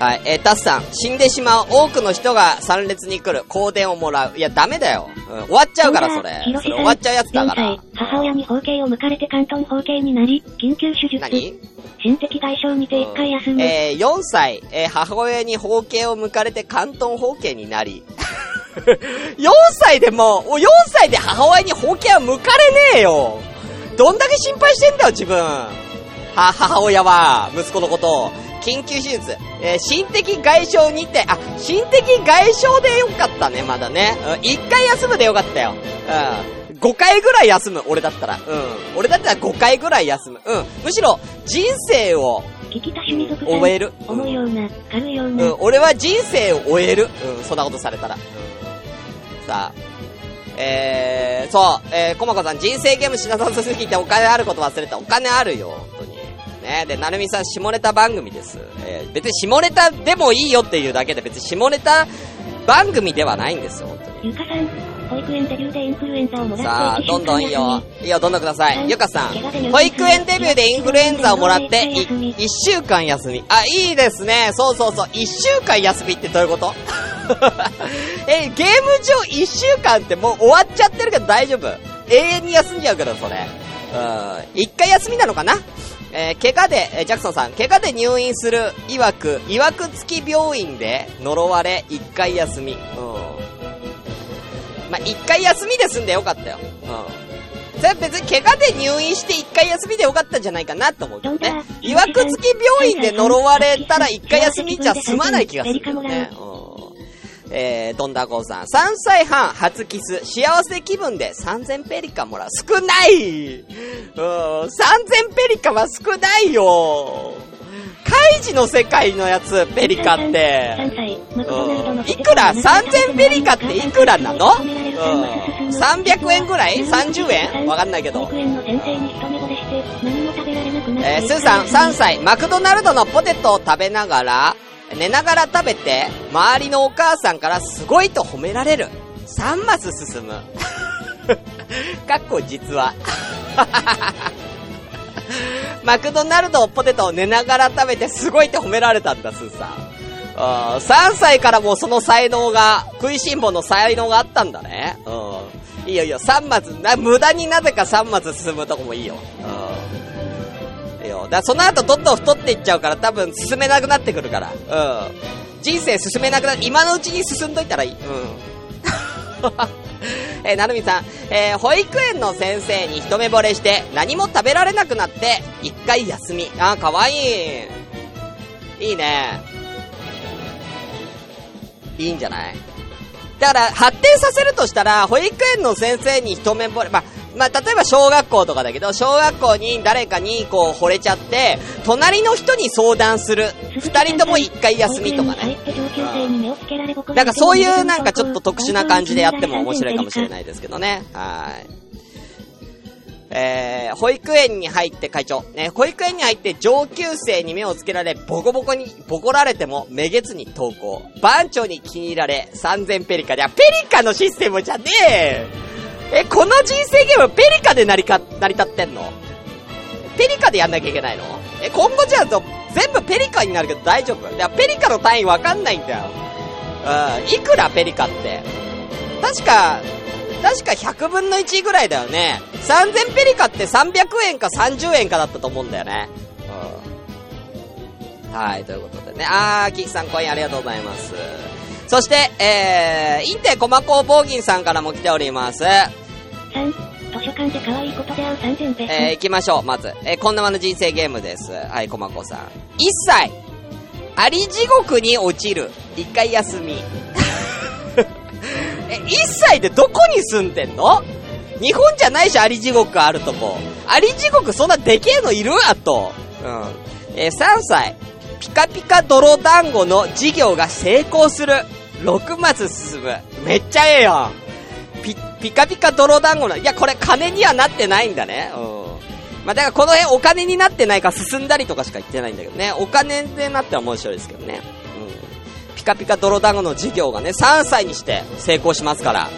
はい、えー、タスさん、死んでしまう多くの人が参列に来る、香典をもらう。いや、ダメだよ。うん、終わっちゃうから、それ。それ終わっちゃうやつだから4。歳、母親に包茎を剥かれて関東包茎になり、緊急手術。何？心的外傷にて一回休む。えー、4歳、えー、母親に包茎を剥かれて関東包茎になり。4歳でもう、お4歳で母親に包茎は剥かれねえよ。どんだけ心配してんだよ、自分。は、母親は、息子のことを。緊急手術。えー、心的外傷にて、あ、心的外傷でよかったね、まだね。うん、1回休むでよかったよ。うん。5回ぐらい休む、俺だったら。うん。俺だったら5回ぐらい休む。うん。むしろ、人生を。終える思うような、軽いよううな。ん、俺は人生を終える。うん、そんなことされたら。うん、さあ、えー、そう、えー、コマコさん、人生ゲームしなさすぎてお金あること忘れた。お金あるよ。ね、で、なるみさん、下ネタ番組です。えー、別に下ネタでもいいよっていうだけで、別に下ネタ番組ではないんですよ、本当に。ゆかさん、保育園デビューでインフルエンザをもらってさあ、1どんどんいいよ。いいよ、どんどんください。ゆかさん、保育園デビューでインフルエンザをもらって、い一週間休み。あ、いいですね。そうそうそう。一週間休みってどういうこと？え、ゲーム上一週間ってもう終わっちゃってるけど大丈夫？永遠に休んじゃうけど、それ。うん。一回休みなのかな？えー怪我で、えージャクソンさん、怪我で入院する、曰く、曰く付き病院で呪われ、一回休み。うん。まあ、一回休みで済んでよかったよ。うん。それは別に怪我で入院して一回休みでよかったんじゃないかなと思うけどね。いわくつき病院で呪われたら一回休みじゃ済まない気がするけどね。うん。えー、ドンダゴーさん。3歳半、初キス、幸せ気分で3000ペリカもらう。少ないうん、3000ペリカは少ないよカイジの世界のやつ、ペリカって。3歳、マクドナルドのいくら ?3000 ペリカっていくらなの？うん。300円ぐらい ?30 円？わかんないけどえー、スーさん3歳、マクドナルドのポテトを食べながら、寝ながら食べて、周りのお母さんからすごいと褒められる。3マス進む。かっこ実は。マクドナルドポテトを寝ながら食べてすごいって褒められたんだ、スーさん。あ3歳からもその才能が、食いしん坊の才能があったんだね。うん。いいよいいよ、3マス、な、無駄になぜか3マス進むとこもいいよ。うん。よ。だからその後どんどん太っていっちゃうから多分進めなくなってくるから。うん。人生進めなくな、今のうちに進んどいたらいい。うん。えーなるみさん、えー保育園の先生に一目惚れして、何も食べられなくなって、一回休み。あー、かわいい。いいね。いいんじゃない？だから、発展させるとしたら、保育園の先生に一目惚れ、まあ、まあ、例えば小学校とかだけど、小学校に誰かにこう惚れちゃって、隣の人に相談する。二人とも一回休みとかね。なんかそういうなんかちょっと特殊な感じでやっても面白いかもしれないですけどね。はい。えー、保育園に入って会長、ね、保育園に入って上級生に目をつけられ、ボコボコに、ボコられても、めげずに登校。番長に気に入られ、3000ペリカで、あ、ペリカのシステムじゃねええ、この人生ゲームペリカで成りか、成り立ってんの？ペリカでやんなきゃいけないの？え、今後じゃあと、全部ペリカになるけど大丈夫？いや、ペリカの単位わかんないんだよ。うん、いくらペリカって？確か、確か100分の1ぐらいだよね。3000ペリカって300円か30円かだったと思うんだよね。うん。はい、ということでね。あー、キキさんコインありがとうございます。そして、えー、インテコマコボーギンさんからも来ております。3、図書館で可愛いことで会う3000ペえー、行きましょう、まず。えー、こんなまの人生ゲームです。はい、コマコさん。1歳。あり地獄に落ちる。一回休み。え、1歳でどこに住んでんの？日本じゃないし、アリ地獄あるとこ。アリ地獄そんなでけえのいるあと。うん。えー3歳。ピカピカ泥団子の事業が成功する。6マス進む。めっちゃええやん。ピ、ピカピカ泥団子の、いや、これ金にはなってないんだね。うん。まあ、だからこの辺お金になってないか進んだりとかしか言ってないんだけどね。お金でなっては面白いですけどね。うん。ピカピカ泥団子の事業がね、3歳にして成功しますから。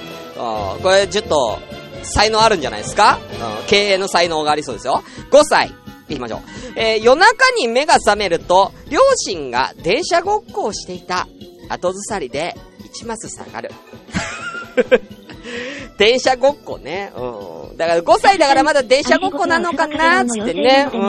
うん。これちょっと、才能あるんじゃないですか？うん。経営の才能がありそうですよ。5歳。行きましょう。えー夜中に目が覚めると、両親が電車ごっこをしていた。後ずさりで、1マス下がる。電車ごっこね。うん。だから5歳だからまだ電車ごっこなのかなつってね。うん。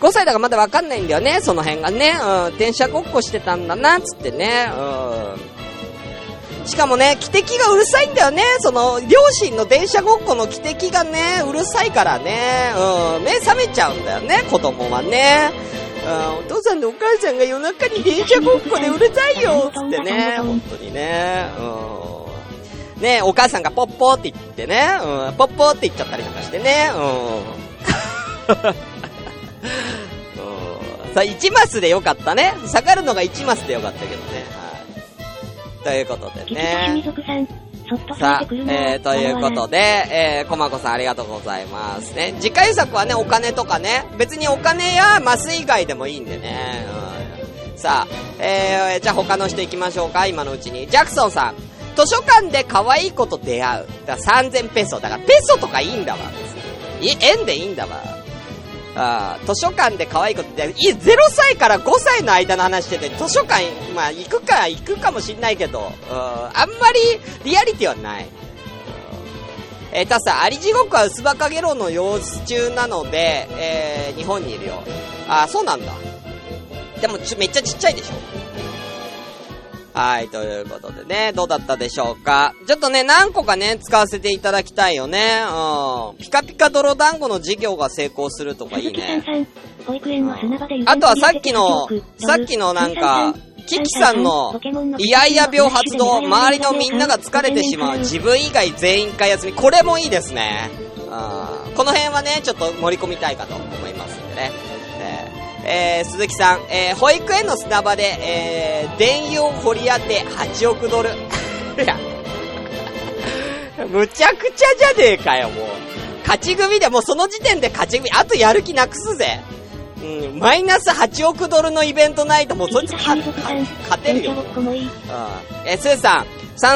5歳だからまだわかんないんだよね、その辺がね。うん。電車ごっこしてたんだな、つってね。うん。しかもね、汽笛がうるさいんだよね。その、両親の電車ごっこの汽笛がね、うるさいからね。うん。目覚めちゃうんだよね、子供はね。うん。お父さんとお母さんが夜中に電車ごっこでうるさいよっ、つってね。本当にね。うん。ねお母さんがポッポーって言ってね。うん。ポッポーって言っちゃったりとかしてね。うん。うんさあ、1マスでよかったね。下がるのが1マスでよかったけどね。はい。ということでね。水さあえー、ということで、えー、コマコさんありがとうございますね。次回作はね、お金とかね、別にお金やマス以外でもいいんでね。うん、さあ、えー、じゃあ他の人行きましょうか、今のうちに。ジャクソンさん。図書館で可愛い子と出会う。だから3000ペソ。だからペソとかいいんだわ。い円でいいんだわ。あー図書館で可愛い子って、い0歳から5歳の間の話してて、図書館、まあ行くか、行くかもしんないけど、うん、あんまりリアリティはない。えー、たださ、アリ地獄はウスバカゲロの様子中なので、えー、日本にいるよ。あー、そうなんだ。でもち、めっちゃちっちゃいでしょはい、ということでね、どうだったでしょうか？ちょっとね、何個かね、使わせていただきたいよね。うん。ピカピカ泥団子の事業が成功するとかいいね。あとはさっきの、さっきのなんか、キキさんの、イヤイヤ病発動、周りのみんなが疲れてしまう、自分以外全員会休み、これもいいですね。うんこの辺はね、ちょっと盛り込みたいかと思いますんでね。えー鈴木さん、えー保育園の砂場で、えー電油を掘り当て8億ドル。いや、むちゃくちゃじゃねえかよ、もう。勝ち組で、もうその時点で勝ち組、あとやる気なくすぜ。うん、マイナス8億ドルのイベントないともうそいつ、勝てるよ。ごっこもいい。うん。えー、スーさん、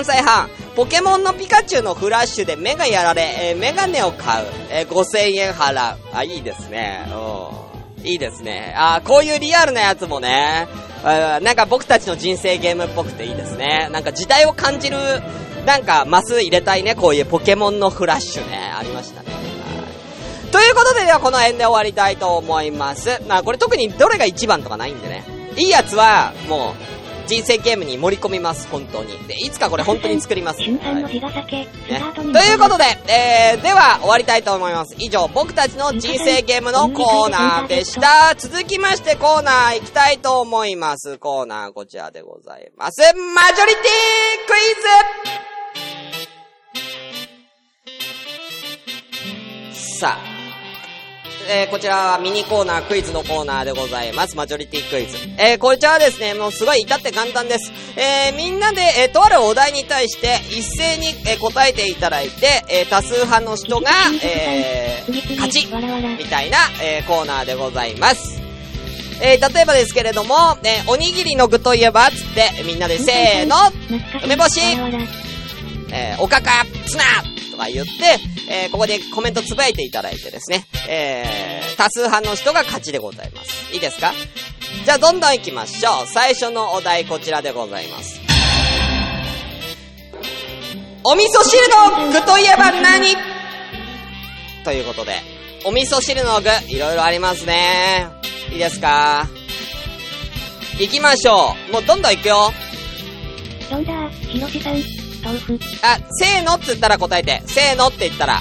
3歳半。ポケモンのピカチュウのフラッシュで目がやられ、えーメガネを買う。えー5000円払う。あ、いいですね。うん。いいですね。あーこういうリアルなやつもね、なんか僕たちの人生ゲームっぽくていいですね。なんか時代を感じる、なんかマス入れたいね。こういうポケモンのフラッシュね。ありましたね。ということで、ではこの辺で終わりたいと思います。まあこれ特にどれが一番とかないんでね。いいやつは、もう、人生ゲームに盛り込みます、本当に。で、いつかこれ本当に作ります。はいね。ということで、えー、では終わりたいと思います。以上、僕たちの人生ゲームのコーナーでした。続きましてコーナー行きたいと思います。コーナーこちらでございます。マジョリティクイズさあ、えー、こちらはミニコーナー、クイズのコーナーでございます。マジョリティクイズ。えー、こちらはですね、もうすごい至って簡単です。えー、みんなで、えー、とあるお題に対して、一斉に、えー、答えていただいて、えー、多数派の人が、えー、勝ち。みたいな、えー、コーナーでございます。えー、例えばですけれども、ね、おにぎりの具といえば、つって、みんなでせーの、梅干しえー、おかか、ツナか言って、えー、ここでコメントつぶやいていただいてですね、えー、多数派の人が勝ちでございます。いいですか？じゃあ、どんどん行きましょう。最初のお題、こちらでございます。お味噌汁の具といえば何？ということで、お味噌汁の具、いろいろありますね。いいですか？行きましょう。もうどんどん行くよ。ロンダー、ひろしさん、豆腐。あ、せーのって言ったら答えて。せーのって言ったら。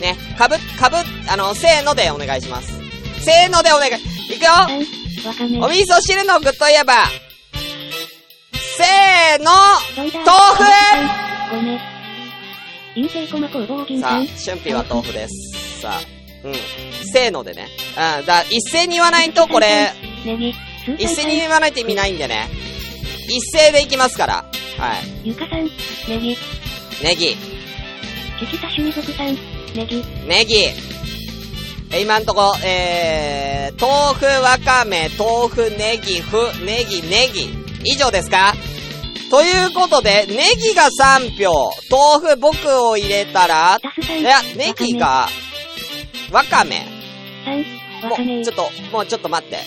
ね。かぶ、かぶ、あの、せーのでお願いします。せーのでお願い。いくよさん、わかめ。お味噌汁の具といえば。せーの豆腐さあ。春辟は豆腐です。さあ、うん。せーのでね。うん、だ、一斉に言わないとこれ、一。斉に言わないと意味ないんでね。一斉でいきますから。はい。ゆかさん。ネギ、ネギ、キキタ趣味族さん。ネギ、ネギ。え、今んとこ、えー、豆腐、わかめ、豆腐、ネギ、ふ、ネギ、ネギ。以上ですか？ということで、ネギが3票、豆腐僕を入れたら。いや、ネギが、わかめ。もう、ちょっと、もうちょっと待って。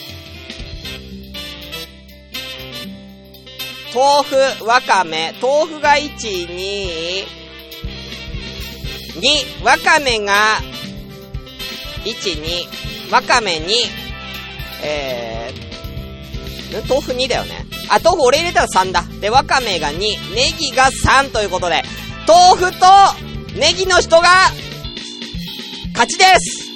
豆腐、わかめ、豆腐が1、2、2、わかめが、1、2、わかめ2、えー、豆腐2だよね。あ、豆腐俺入れたら3だ。で、わかめが2、ネギが3ということで、豆腐とネギの人が、勝ちです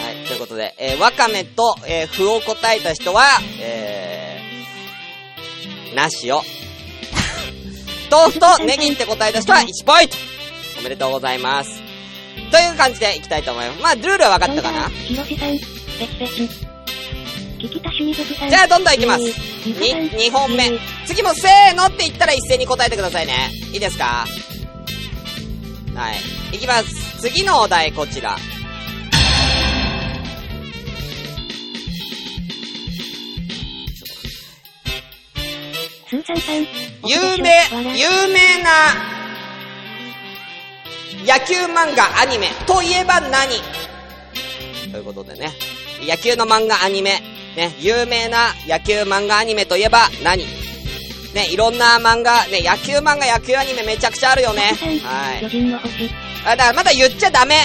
はい、ということで、えー、わかめと、えー、ふを答えた人は、えー、なしを。豆腐とネギって答えた人は1ポイントおめでとうございます。という感じでいきたいと思います。まあ、ルールは分かったかな？じゃあ、どんどんいきます。に、2本目えー。次もせーのって言ったら一斉に答えてくださいね。いいですか？はい。いきます。次のお題こちら。有名、有名な野球漫画アニメといえば何？ということでね。野球の漫画アニメ。ね、有名な野球漫画アニメといえば何？ね、いろんな漫画、ね、野球漫画、野球アニメめちゃくちゃあるよね。。はい。あ、だからまだ言っちゃダメ。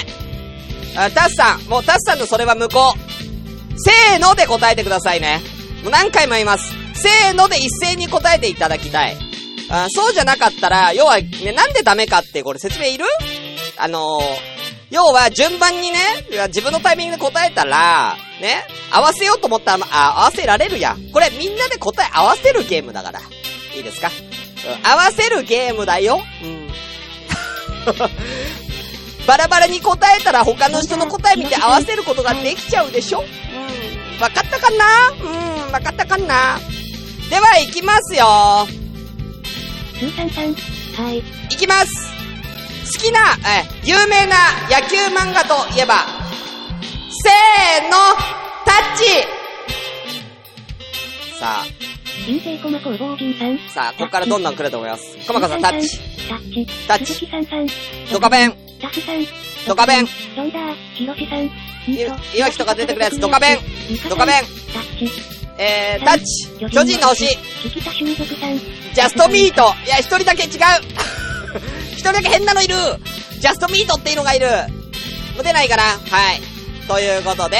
あ、タスさん、もうタスさんのそれは無効。せーので答えてくださいね。もう何回も言います。せーので一斉に答えていただきたい。あそうじゃなかったら、要は、ね、なんでダメかってこれ説明いる？あのー、要は順番にね、自分のタイミングで答えたら、ね、合わせようと思ったら、あ、合わせられるやん。これみんなで答え合わせるゲームだから。いいですか、うん合わせるゲームだよ。うん。バラバラに答えたら他の人の答え見て合わせることができちゃうでしょ？うん。わかったかな？うん、わかったかな？では、行きますよ。はい。行きます。好きな、え、有名な野球漫画といえば、せーの、タッチ。さ陰性コマ工房銀さん。あ、さあ、ここからどんどん来ると思います。コマコさん、タッチ。タッチ。タッチ。鈴木さんさん。ドカベン。タスさん。ドカベン。ロンダー、ひろしさん。んいと岩城とか出てくるやつドカベン。ドカベン。タッチ。えー、タッチ。巨人の星。ジャストミート。いや、一人だけ違う。一人だけ変なのいる。ジャストミートっていうのがいる。もう出ないかなはい。ということで、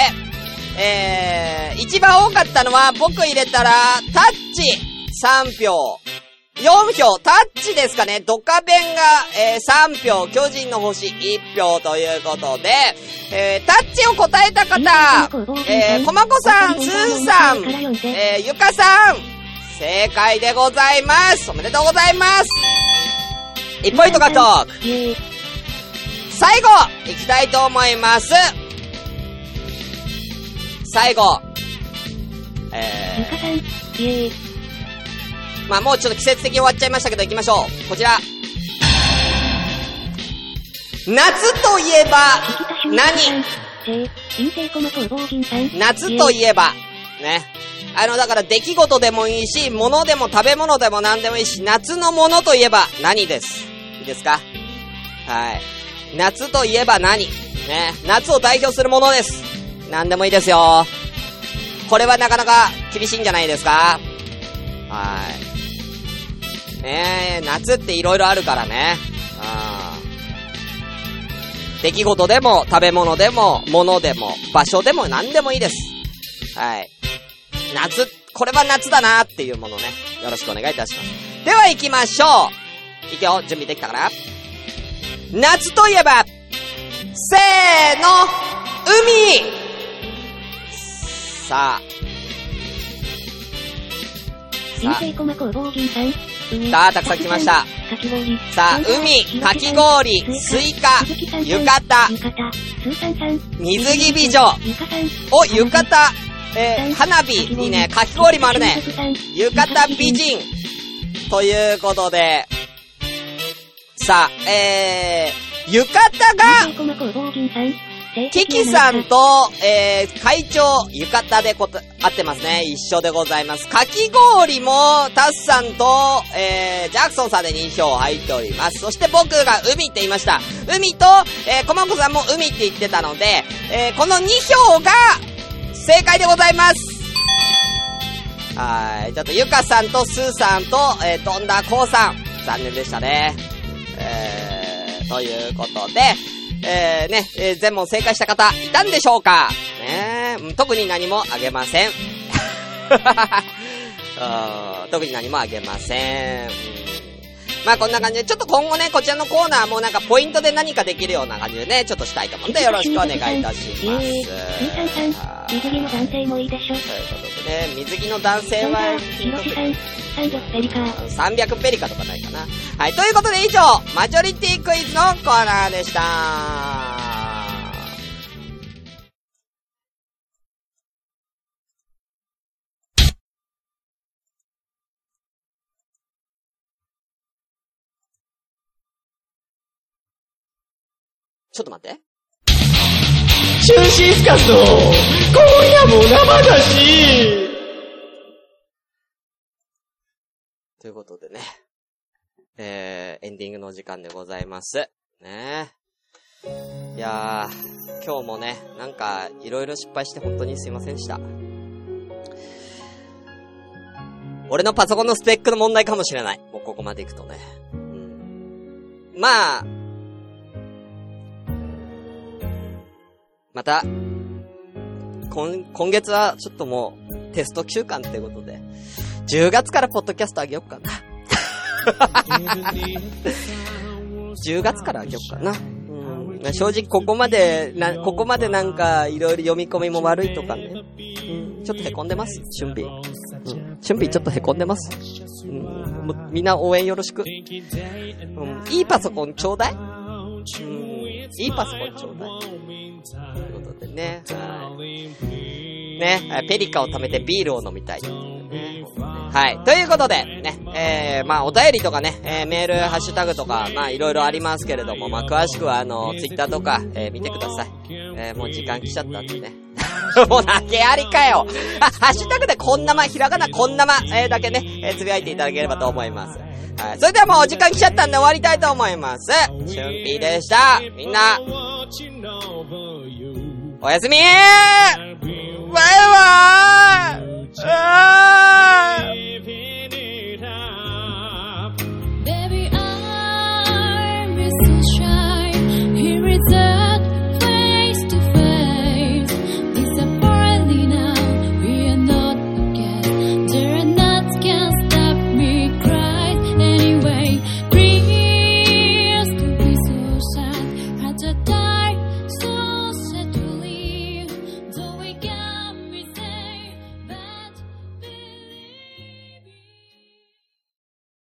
えー、一番多かったのは僕入れたら、タッチ3票。4票、タッチですかね。ドカベンが、えー、3票、巨人の星1票ということで、えー、タッチを答えた方、えー、コマコさん、スーさん、えー、ゆかさん、正解でございます。おめでとうございます。1ポイント獲得。最後、いきたいと思います。最後。え。ー、まあもうちょっと季節的に終わっちゃいましたけど行きましょう。こちら。夏といえば何？夏といえば、ね。あの、だから出来事でもいいし、物でも食べ物でも何でもいいし、夏のものといえば何です？いいですか？はい。夏といえば何？ね。夏を代表するものです。何でもいいですよ。これはなかなか厳しいんじゃないですか？はい。ねえ、夏って色々あるからね。あー出来事でも、食べ物でも、物でも、場所でも何でもいいです。はい。夏、これは夏だなーっていうものね。よろしくお願いいたします。では行きましょういくよ、準備できたかな？夏といえば、せーの、海さあ。さ陰性コマ工房銀さん。海さあ、たくさん来ました。。さあ、海、かき氷、スイカ、浴衣。水着美女。お、浴衣、えー、花火、いいね、かき氷もあるね。浴衣美人。ということで、さあ、えー、浴衣が。キキさんと、えー、会長、浴衣でこと、合ってますね。一緒でございます。かき氷も、タスさんと、えー、ジャクソンさんで2票入っております。そして僕が海って言いました。海と、えー、コマコさんも海って言ってたので、えー、この2票が、正解でございます。はい。ちょっとゆかさんとスーさんと、えー、どんだこうさん。残念でしたね。えー、ということで、えー、ね、えー、全問正解した方、いたんでしょうか？ね特に何もあげませ。ん特に何もあげません。うんまあこんな感じで、ちょっと今後ね、こちらのコーナーもなんかポイントで何かできるような感じでね、ちょっとしたいと思うんでよろしくお願いいたします。水着の男性もいいでしょ。ということでね、水着の男性は、ひろしさん。300ペリカー。300ペリカとかないかな。はい、ということで以上、マジョリティクイズのコーナーでした。ちょっと待って。シュンシスカスの今夜も生だしということでね。えー、エンディングの時間でございます。ねいやー、今日もね、なんか、いろいろ失敗して本当にすいませんでした。俺のパソコンのスペックの問題かもしれない。もうここまで行くとね。うん。まあ、また、今、今月はちょっともう、テスト休館ってことで、10月からポッドキャストあげようかな。10月からあげようかな。うん。正直ここまで、な、ここまでなんか、いろいろ読み込みも悪いとかね。うん。ちょっと凹んでます。春日。うん。春日ちょっと凹んでます。うん。みんな応援よろしく。うん。いいパソコンちょうだいうん。いいパソコンちょうだい。ということでね。はい。ね、ペリカを貯めてビールを飲みたい。ねはい。ということで、ね、えー、まあ、お便りとかね、えー、メール、ハッシュタグとか、まあ、いろいろありますけれども、まあ、詳しくは、あの、ツイッターとか、えー、見てください。えー、もう時間来ちゃったんでね。もう投げやりかよあ、ハッシュタグでこんなま、ひらがなこんなま、えー、だけね、えー、つぶやいていただければと思います。はい。それではもうお時間来ちゃったんで終わりたいと思います。しゅんぴーでした。みんな、おやすみー。バイバーイ。あー。